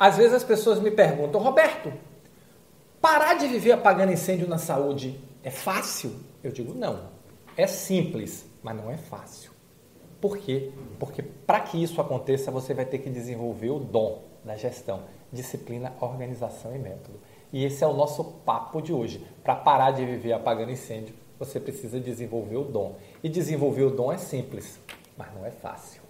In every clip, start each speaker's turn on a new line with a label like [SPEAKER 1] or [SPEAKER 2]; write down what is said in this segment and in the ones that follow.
[SPEAKER 1] Às vezes as pessoas me perguntam, Roberto, parar de viver apagando incêndio na saúde é fácil? Eu digo, não. É simples, mas não é fácil. Por quê? Porque para que isso aconteça, você vai ter que desenvolver o dom da gestão, disciplina, organização e método. E esse é o nosso papo de hoje. Para parar de viver apagando incêndio, você precisa desenvolver o dom. E desenvolver o dom é simples, mas não é fácil.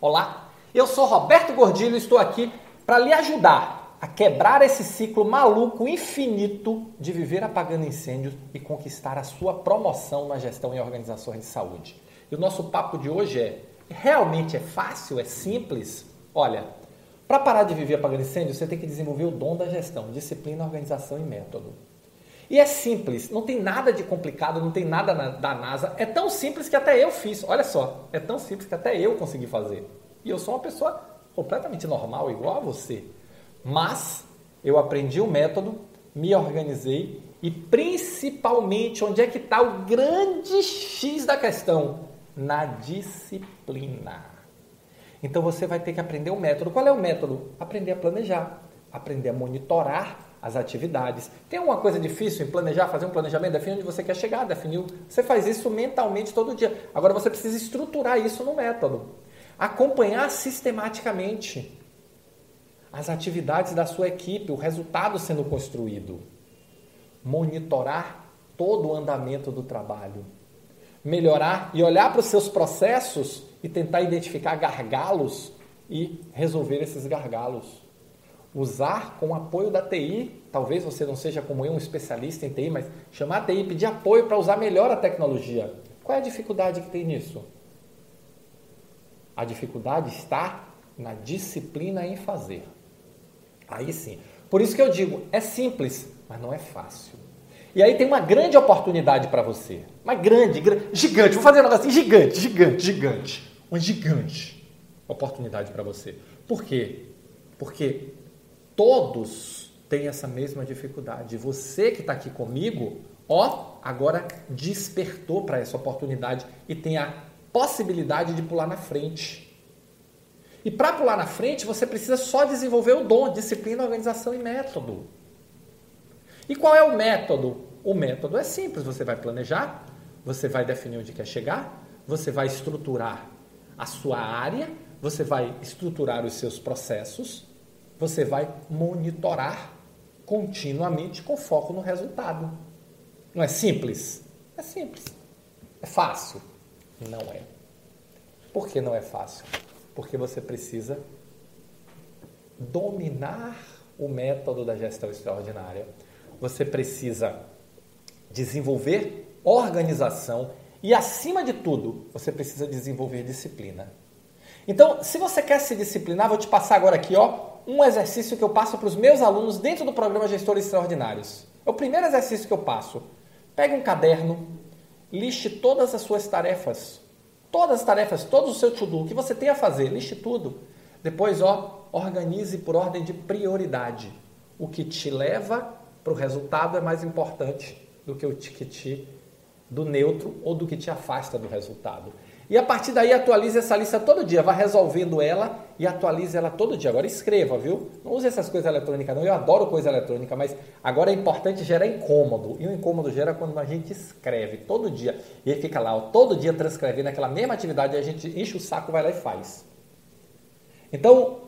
[SPEAKER 1] Olá, eu sou Roberto Gordilho e estou aqui para lhe ajudar a quebrar esse ciclo maluco infinito de viver apagando incêndios e conquistar a sua promoção na gestão e organizações de saúde. E o nosso papo de hoje é: realmente é fácil? É simples? Olha, para parar de viver apagando incêndio, você tem que desenvolver o dom da gestão, disciplina, organização e método. E é simples, não tem nada de complicado, não tem nada na, da NASA. É tão simples que até eu fiz. Olha só, é tão simples que até eu consegui fazer. E eu sou uma pessoa completamente normal, igual a você. Mas eu aprendi o método, me organizei e principalmente onde é que está o grande X da questão? Na disciplina. Então você vai ter que aprender o método. Qual é o método? Aprender a planejar, aprender a monitorar as atividades. Tem alguma coisa difícil em planejar, fazer um planejamento, definir onde você quer chegar, definir. Você faz isso mentalmente todo dia. Agora você precisa estruturar isso no método. Acompanhar sistematicamente as atividades da sua equipe, o resultado sendo construído. Monitorar todo o andamento do trabalho. Melhorar e olhar para os seus processos e tentar identificar gargalos e resolver esses gargalos. Usar com o apoio da TI, talvez você não seja como eu, um especialista em TI, mas chamar a TI pedir apoio para usar melhor a tecnologia. Qual é a dificuldade que tem nisso? A dificuldade está na disciplina em fazer. Aí sim. Por isso que eu digo, é simples, mas não é fácil. E aí tem uma grande oportunidade para você. Uma grande, grande, gigante. Vou fazer um negócio assim, gigante, gigante, gigante uma gigante oportunidade para você. Por quê? Porque todos têm essa mesma dificuldade. Você que está aqui comigo, ó, agora despertou para essa oportunidade e tem a possibilidade de pular na frente. E para pular na frente, você precisa só desenvolver o dom, disciplina, organização e método. E qual é o método? O método é simples, você vai planejar, você vai definir onde quer chegar, você vai estruturar a sua área, você vai estruturar os seus processos, você vai monitorar continuamente com foco no resultado. Não é simples? É simples. É fácil? Não é. Por que não é fácil? Porque você precisa dominar o método da gestão extraordinária. Você precisa desenvolver organização e acima de tudo, você precisa desenvolver disciplina. Então, se você quer se disciplinar, vou te passar agora aqui, ó, um exercício que eu passo para os meus alunos dentro do programa Gestores Extraordinários. É o primeiro exercício que eu passo. Pegue um caderno, liste todas as suas tarefas. Todas as tarefas, todo o seu to-do, que você tem a fazer, liste tudo. Depois, ó, organize por ordem de prioridade. O que te leva para o resultado é mais importante do que o que te do neutro ou do que te afasta do resultado. E a partir daí atualize essa lista todo dia, vá resolvendo ela e atualize ela todo dia. Agora escreva, viu? Não use essas coisas eletrônicas não, eu adoro coisa eletrônica, mas agora é importante gerar incômodo. E o incômodo gera quando a gente escreve todo dia. E aí fica lá, ó, todo dia transcrevendo aquela mesma atividade e a gente enche o saco, vai lá e faz. Então,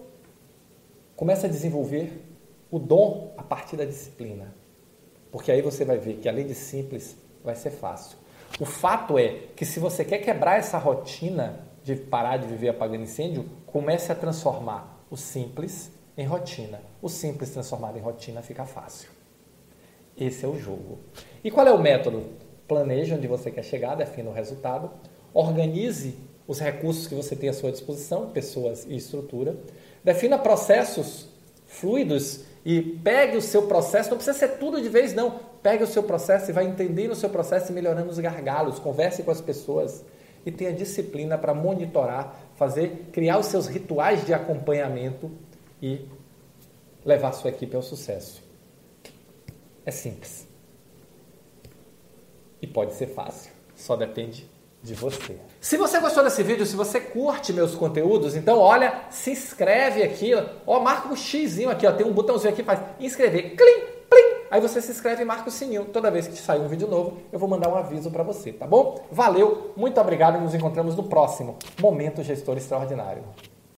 [SPEAKER 1] comece a desenvolver o dom a partir da disciplina. Porque aí você vai ver que além de simples, vai ser fácil. O fato é que se você quer quebrar essa rotina de parar de viver apagando incêndio, comece a transformar o simples em rotina. O simples transformado em rotina fica fácil. Esse é o jogo. E qual é o método? Planeje onde você quer chegar, defina o resultado, organize os recursos que você tem à sua disposição, pessoas e estrutura, defina processos fluidos e pegue o seu processo, não precisa ser tudo de vez, não. Pegue o seu processo e vai entendendo o seu processo e melhorando os gargalos. Converse com as pessoas e tenha disciplina para monitorar, fazer, criar os seus rituais de acompanhamento e levar a sua equipe ao sucesso. É simples. E pode ser fácil. Só depende de você. Se você gostou desse vídeo, se você curte meus conteúdos, então olha, se inscreve aqui, ó, marca o um X aqui, ó, tem um botãozinho aqui, faz inscrever, clim, plim, aí você se inscreve e marca o sininho. Toda vez que sair um vídeo novo, eu vou mandar um aviso para você, tá bom? Valeu, muito obrigado e nos encontramos no próximo Momento Gestor Extraordinário.